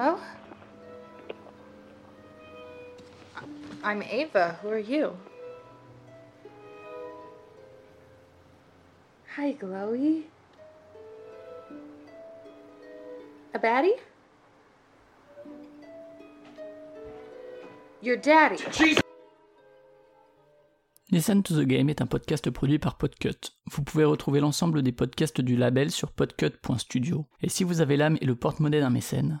Hello? I'm Ava. Who are you? Hi, Glowy. A baddie? Your daddy. Listen to the Game est un podcast produit par Podcut. Vous pouvez retrouver l'ensemble des podcasts du label sur podcut.studio. Et si vous avez l'âme et le porte-monnaie d'un mécène,